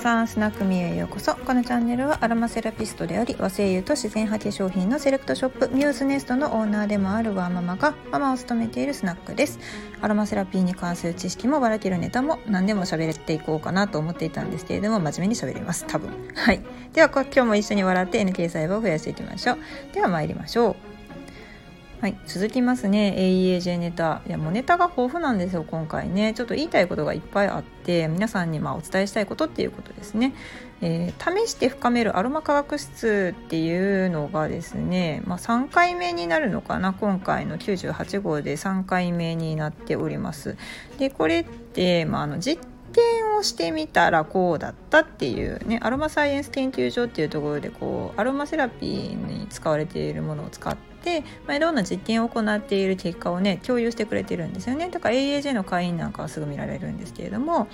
さんスナックミュへようこそ。このチャンネルはアロマセラピストであり和製油と自然派化粧品のセレクトショップミューズネストのオーナーでもあるワーママがママを務めているスナックです。アロマセラピーに関する知識もばらけるネタも何でも喋っていこうかなと思っていたんですけれども真面目に喋ります。多分。はい。では今日も一緒に笑って NK 細胞を増やしていきましょう。では参りましょう。はい、続きますね。AEAJ ネタ。いやもうネタが豊富なんですよ今回ね。ちょっと言いたいことがいっぱいあって皆さんにまお伝えしたいことっていうことですね、えー、試して深めるアロマ化学室っていうのがですね、まあ、3回目になるのかな今回の98号で3回目になっております。でこれって、まあ、あの実験をしてみたらこうだったっていうねアロマサイエンス研究所っていうところでこうアロマセラピーに使われているものを使って、まあ、いろんな実験を行っている結果をね共有してくれてるんですよねだから AAJ の会員なんかはすぐ見られるんですけれども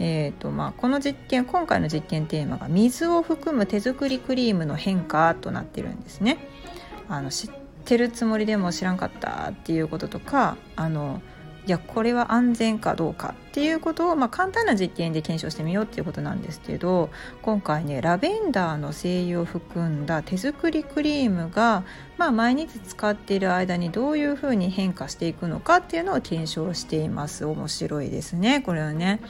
えーとまあ、この実験今回の実験テーマが水を含む手作りクリームの変化となってるんですね。あの知ってるつもりでも知らんかったっていうこととかあのいやこれは安全かどうかっていうことを、まあ、簡単な実験で検証してみようっていうことなんですけど今回ねラベンダーの精油を含んだ手作りクリームが、まあ、毎日使っている間にどういうふうに変化していくのかっていうのを検証しています面白いですねこれはね。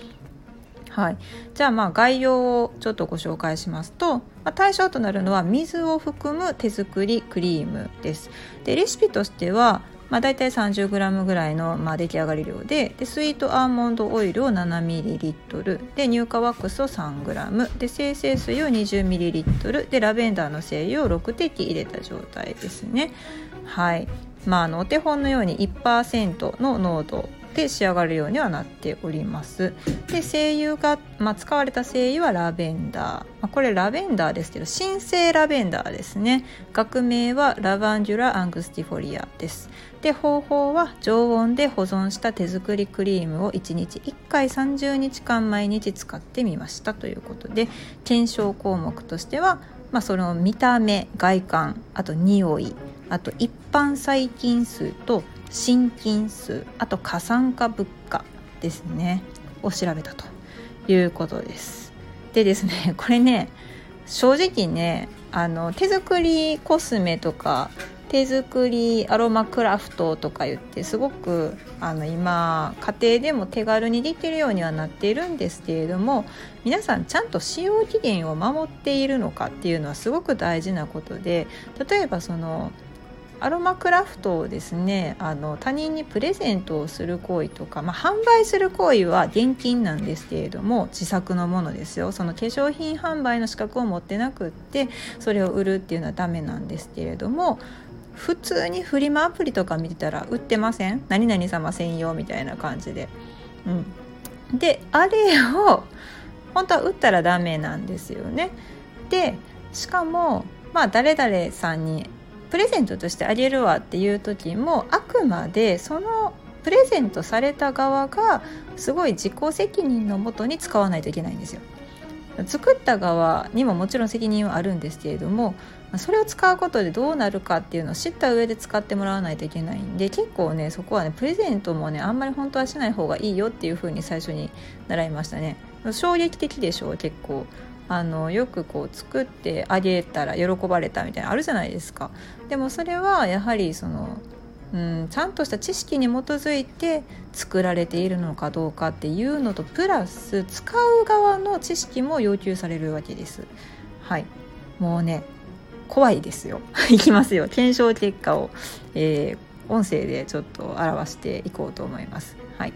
はい、じゃあまあ概要をちょっとご紹介しますと、まあ、対象となるのは水を含む手作りクリームです。でレシピとしてはまあ、大体 30g ぐらいの、まあ、出来上がり量ででスイートアーモンドオイルを 7ml で乳化ワックスを 3g で精製水を 20ml でラベンダーの精油を6滴入れた状態ですね。はい。まあ、あのお手本のように1%の濃度で仕上がるようにはなっております。で精油が、まあ、使われた精油はラベンダー、まあ、これラベンダーですけど真正ラベンダーですね。学名は Lavandula angustifolia です。で方法は常温で保存した手作りクリームを1日1回30日間毎日使ってみましたということで検証項目としては、まあ、その見た目外観あと匂いあと一般細菌数と心筋数あと過酸化物価ですねを調べたということです。でですねこれね正直ねあの手作りコスメとか手作りアロマクラフトとか言ってすごくあの今家庭でも手軽にできるようにはなっているんですけれども皆さんちゃんと使用期限を守っているのかっていうのはすごく大事なことで例えばそのアロマクラフトをですねあの他人にプレゼントをする行為とか、まあ、販売する行為は現金なんですけれども自作のものですよ。その化粧品販売の資格を持ってなくってそれを売るっていうのはダメなんですけれども普通にフリマアプリとか見てたら売ってません？何々様専用みたいな感じで。うん、であれを本当は売ったらダメなんですよね。でしかもまあ誰々さんにプレゼントとしてあげるわっていう時もあくまでそのプレゼントされた側がすごい自己責任のもとに使わないといけないんですよ。作った側にももちろん責任はあるんですけれどもそれを使うことでどうなるかっていうのを知った上で使ってもらわないといけないんで結構ねそこはねプレゼントもねあんまり本当はしない方がいいよっていう風に最初に習いましたね。衝撃的でしょう結構。あのよくこう作ってあげたら喜ばれたみたいなあるじゃないですか。でもそれはやはりそのうん、ちゃんとした知識に基づいて作られているのかどうかっていうのとプラス使う側の知識も要求されるわけです。はい。もうね怖いですよ。いきますよ。検証結果を、えー、音声でちょっと表していこうと思います。はい、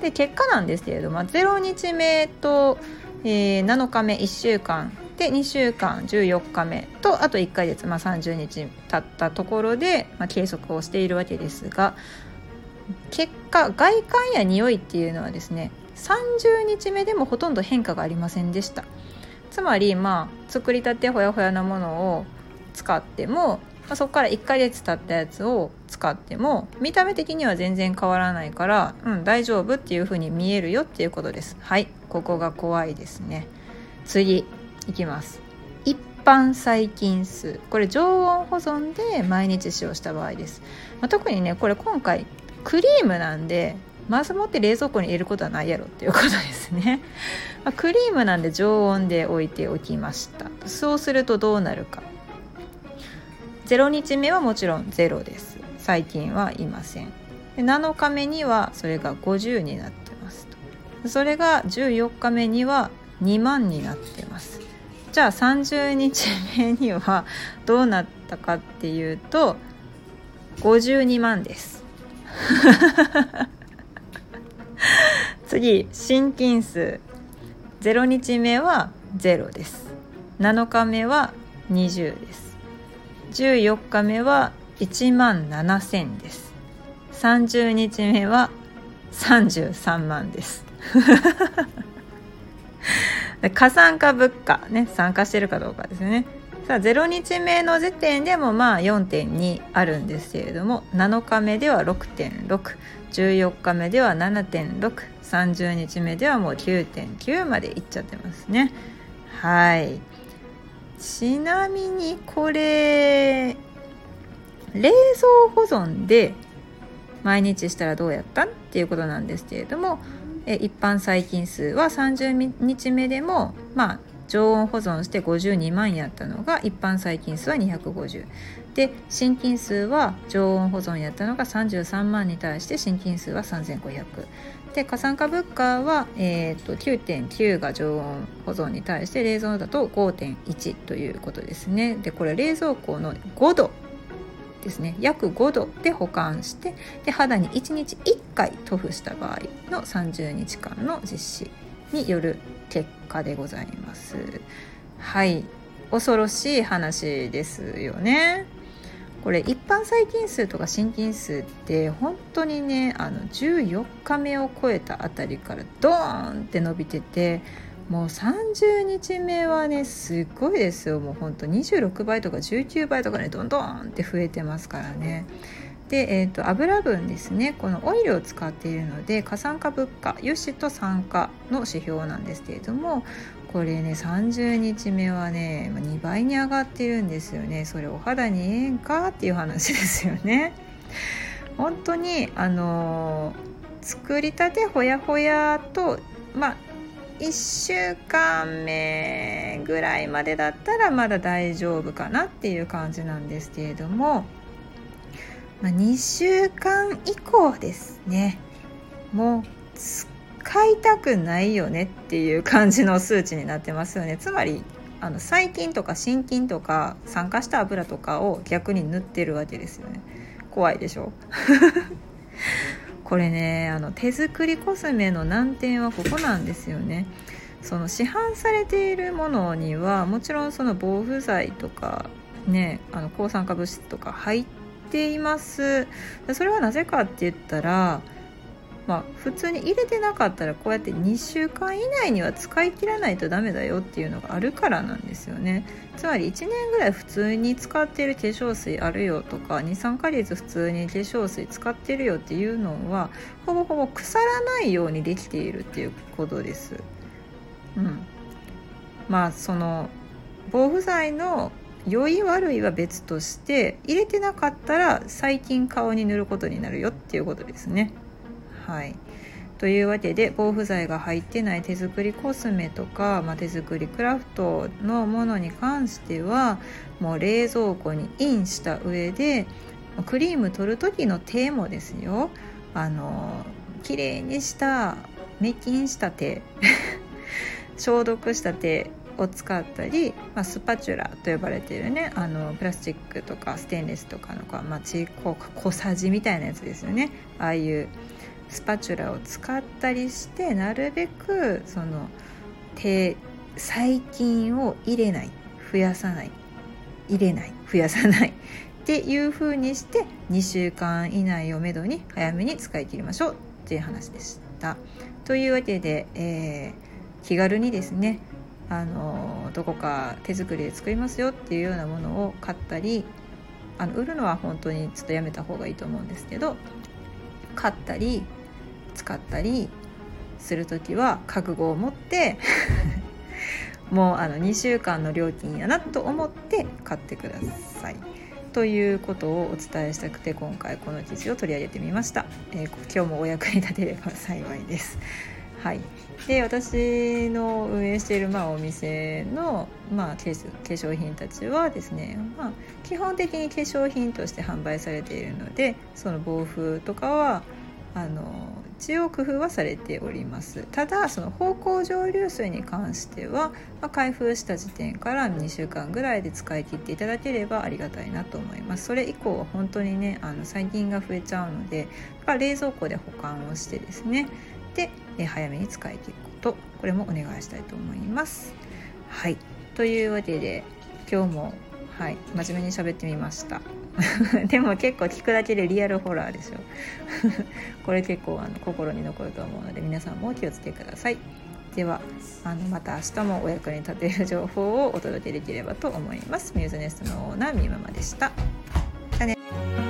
で結果なんですけれども0日目とえー、7日目1週間。で2週間14日目。とあと1ヶ月、まあ、30日経ったところで、まあ、計測をしているわけですが結果外観や匂いっていうのはですね30日目でもほとんど変化がありませんでした。つまりまあ作りたてほやほやなものを使ってもまあ、そこから1ヶ月経ったやつを使っても見た目的には全然変わらないから、うん、大丈夫っていう風に見えるよっていうことです。はいここが怖いですね。次いきます。一般細菌数。これ常温保存で毎日使用した場合です、まあ、特にねこれ今回クリームなんでまずもって冷蔵庫に入れることはないやろっていうことですね、まあ、クリームなんで常温で置いておきました。そうするとどうなるか。0日目はもちろん0です。細菌はいません。で7日目にはそれが50になってますと。それが14日目には2万になってます。じゃあ30日目にはどうなったかっていうと52万です。次心筋数。0日目は0です。7日目は20です。14日目は1万7000です。30日目は33万です。加算化物価ね参加してるかどうかですね。さあ0日目の時点でもまあ4.2あるんですけれども7日目では6.614日目では7.630日目ではもう9.9までいっちゃってますね。はい。ちなみにこれ冷蔵保存で毎日したらどうやったっていうことなんですけれどもえ一般細菌数は30日目でもまあ常温保存して52万やったのが一般細菌数は250で心筋数は常温保存やったのが33万に対して心筋数は3500で過酸化物価は、えーと、9.9が常温保存に対して冷蔵だと5.1ということですね。でこれ冷蔵庫の5度ですね。約5度で保管してで肌に1日1回塗布した場合の30日間の実施による結果でございます。はい。恐ろしい話ですよね。これ一般細菌数とか心筋数って本当にねあの14日目を超えたあたりからドーンって伸びててもう30日目はねすごいですよ。もうほんと26倍とか19倍とかねどんどんって増えてますからね。で、えーと、油分ですね。このオイルを使っているので過酸化物価油脂と酸化の指標なんですけれどもこれね30日目はね2倍に上がってるんですよね。それお肌にええんかっていう話ですよね。本当にあの、作りたてほやほやとまあ1週間目ぐらいまでだったらまだ大丈夫かなっていう感じなんですけれども、まあ、2週間以降ですね。もう使いたくないよねっていう感じの数値になってますよね。つまりあの細菌とか心筋とか酸化した油とかを逆に塗ってるわけですよね。怖いでしょ？これねあの手作りコスメの難点はここなんですよね。その市販されているものにはもちろんその防腐剤とかねあの抗酸化物質とか入っています。それはなぜかって言ったらまあ、普通に入れてなかったらこうやって2週間以内には使い切らないとダメだよっていうのがあるからなんですよねつまり1年ぐらい普通に使っている化粧水あるよとか23ヶ月普通に化粧水使ってるよっていうのはほぼほぼ腐らないようにできているっていうことです。うん、まあその防腐剤の良い悪いは別として入れてなかったら最近顔に塗ることになるよっていうことですね。はい、というわけで防腐剤が入ってない手作りコスメとか、まあ、手作りクラフトのものに関してはもう冷蔵庫にインした上でクリーム取る時の手もですよ。あの綺麗にした滅菌した手 消毒した手を使ったり、まあ、スパチュラと呼ばれているねあのプラスチックとかステンレスとかのか、まあ、小さじみたいなやつですよね。ああいうスパチュラを使ったりしてなるべくその手細菌を入れない増やさない入れない増やさないっていう風にして2週間以内をめどに早めに使い切りましょうっていう話でした。というわけで、えー、気軽にですねあのどこか手作りで作りますよっていうようなものを買ったりあの売るのは本当にちょっとやめた方がいいと思うんですけど買ったり使ったりする時は覚悟を持って もうあの2週間の料金やなと思って買ってください。ということをお伝えしたくて今回この記事を取り上げてみました、えー、今日もお役に立てれば幸いですはい、で私の運営しているまあお店の、まあ、化粧品たちはですね、まあ、基本的に化粧品として販売されているのでその防風とかはあの一応工夫はされております。ただその芳香蒸留水に関しては、まあ、開封した時点から2週間ぐらいで使い切っていただければありがたいなと思います。それ以降は本当にねあの細菌が増えちゃうので冷蔵庫で保管をしてですね。で、え早めに使い切ることこれもお願いしたいと思います。はい。というわけで今日もはい真面目に喋ってみました。でも結構聞くだけでリアルホラーでしょ これ結構あの心に残ると思うので皆さんもお気をつけください。ではあのまた明日もお役に立てる情報をお届けできればと思います。ミューズネストのオーナーみままでした。じゃあね。